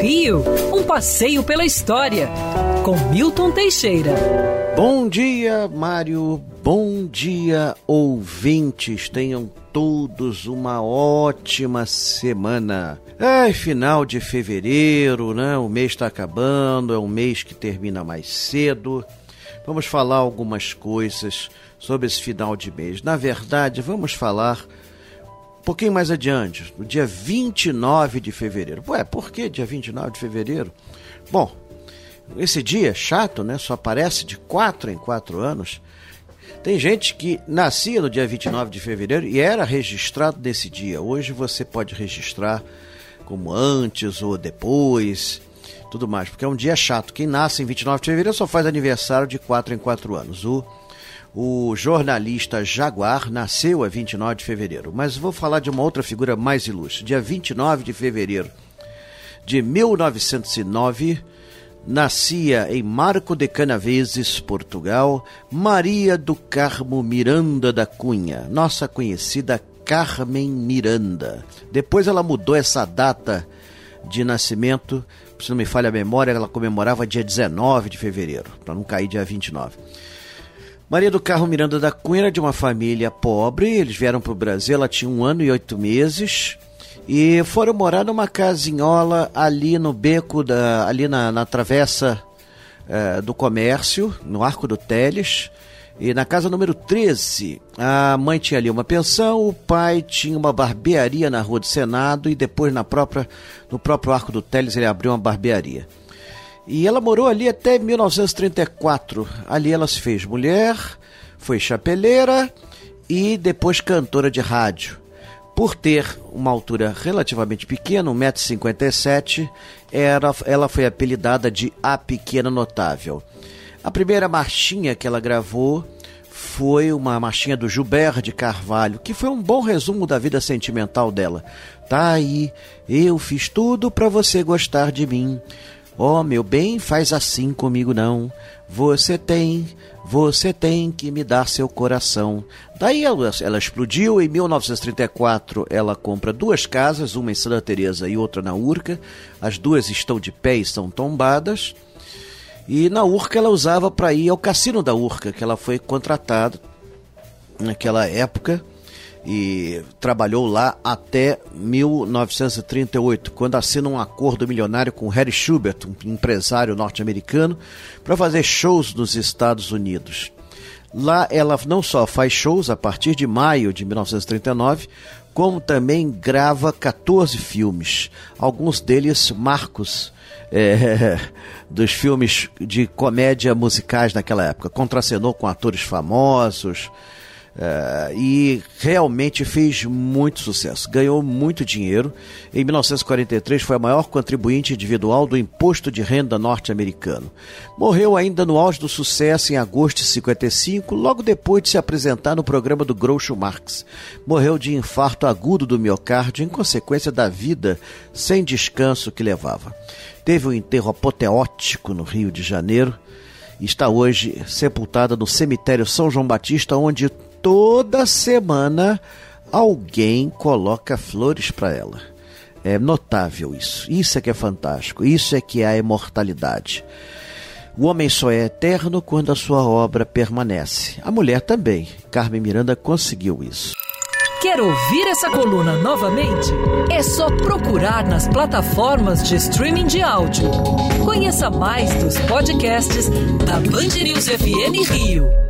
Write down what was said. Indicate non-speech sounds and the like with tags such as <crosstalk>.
Rio, um passeio pela história, com Milton Teixeira. Bom dia, Mário. Bom dia, ouvintes. Tenham todos uma ótima semana. É final de fevereiro, né? O mês está acabando, é um mês que termina mais cedo. Vamos falar algumas coisas sobre esse final de mês. Na verdade, vamos falar pouquinho mais adiante, no dia 29 de fevereiro. Ué, por que dia 29 de fevereiro? Bom, esse dia é chato, né? Só aparece de quatro em quatro anos. Tem gente que nascia no dia 29 de fevereiro e era registrado nesse dia. Hoje você pode registrar como antes ou depois, tudo mais, porque é um dia chato. Quem nasce em 29 de fevereiro só faz aniversário de quatro em quatro anos. O, o jornalista Jaguar nasceu a 29 de fevereiro, mas vou falar de uma outra figura mais ilustre. Dia 29 de fevereiro de 1909 nascia em Marco de Canaveses, Portugal, Maria do Carmo Miranda da Cunha, nossa conhecida Carmen Miranda. Depois ela mudou essa data de nascimento, se não me falha a memória, ela comemorava dia 19 de fevereiro, para não cair dia 29. Maria do Carmo Miranda da Cunha era de uma família pobre, eles vieram para o Brasil, ela tinha um ano e oito meses, e foram morar numa casinhola ali no beco, da, ali na, na travessa é, do comércio, no Arco do Teles. E na casa número 13, a mãe tinha ali uma pensão, o pai tinha uma barbearia na Rua do Senado e depois na própria, no próprio Arco do Teles ele abriu uma barbearia. E ela morou ali até 1934. Ali ela se fez mulher, foi chapeleira e depois cantora de rádio. Por ter uma altura relativamente pequena, 1,57m, ela foi apelidada de A Pequena Notável. A primeira marchinha que ela gravou foi uma marchinha do Gilberto de Carvalho, que foi um bom resumo da vida sentimental dela. Tá aí, eu fiz tudo para você gostar de mim. Oh, meu bem, faz assim comigo não. Você tem, você tem que me dar seu coração. Daí ela, ela, explodiu. Em 1934, ela compra duas casas, uma em Santa Teresa e outra na Urca. As duas estão de pé e são tombadas. E na Urca ela usava para ir ao cassino da Urca, que ela foi contratada naquela época e trabalhou lá até 1938, quando assina um acordo milionário com Harry Schubert, um empresário norte-americano, para fazer shows nos Estados Unidos. Lá ela não só faz shows a partir de maio de 1939, como também grava 14 filmes, alguns deles marcos é, <laughs> dos filmes de comédia musicais naquela época. Contracenou com atores famosos, Uh, e realmente fez muito sucesso, ganhou muito dinheiro. Em 1943 foi a maior contribuinte individual do imposto de renda norte-americano. Morreu ainda no auge do sucesso em agosto de 55, logo depois de se apresentar no programa do Groucho Marx. Morreu de infarto agudo do miocárdio em consequência da vida sem descanso que levava. Teve um enterro apoteótico no Rio de Janeiro está hoje sepultada no cemitério São João Batista, onde toda semana alguém coloca flores para ela. É notável isso. Isso é que é fantástico. Isso é que é a imortalidade. O homem só é eterno quando a sua obra permanece. A mulher também. Carmen Miranda conseguiu isso. Quer ouvir essa coluna novamente? É só procurar nas plataformas de streaming de áudio. Conheça mais dos podcasts da Band News FM Rio.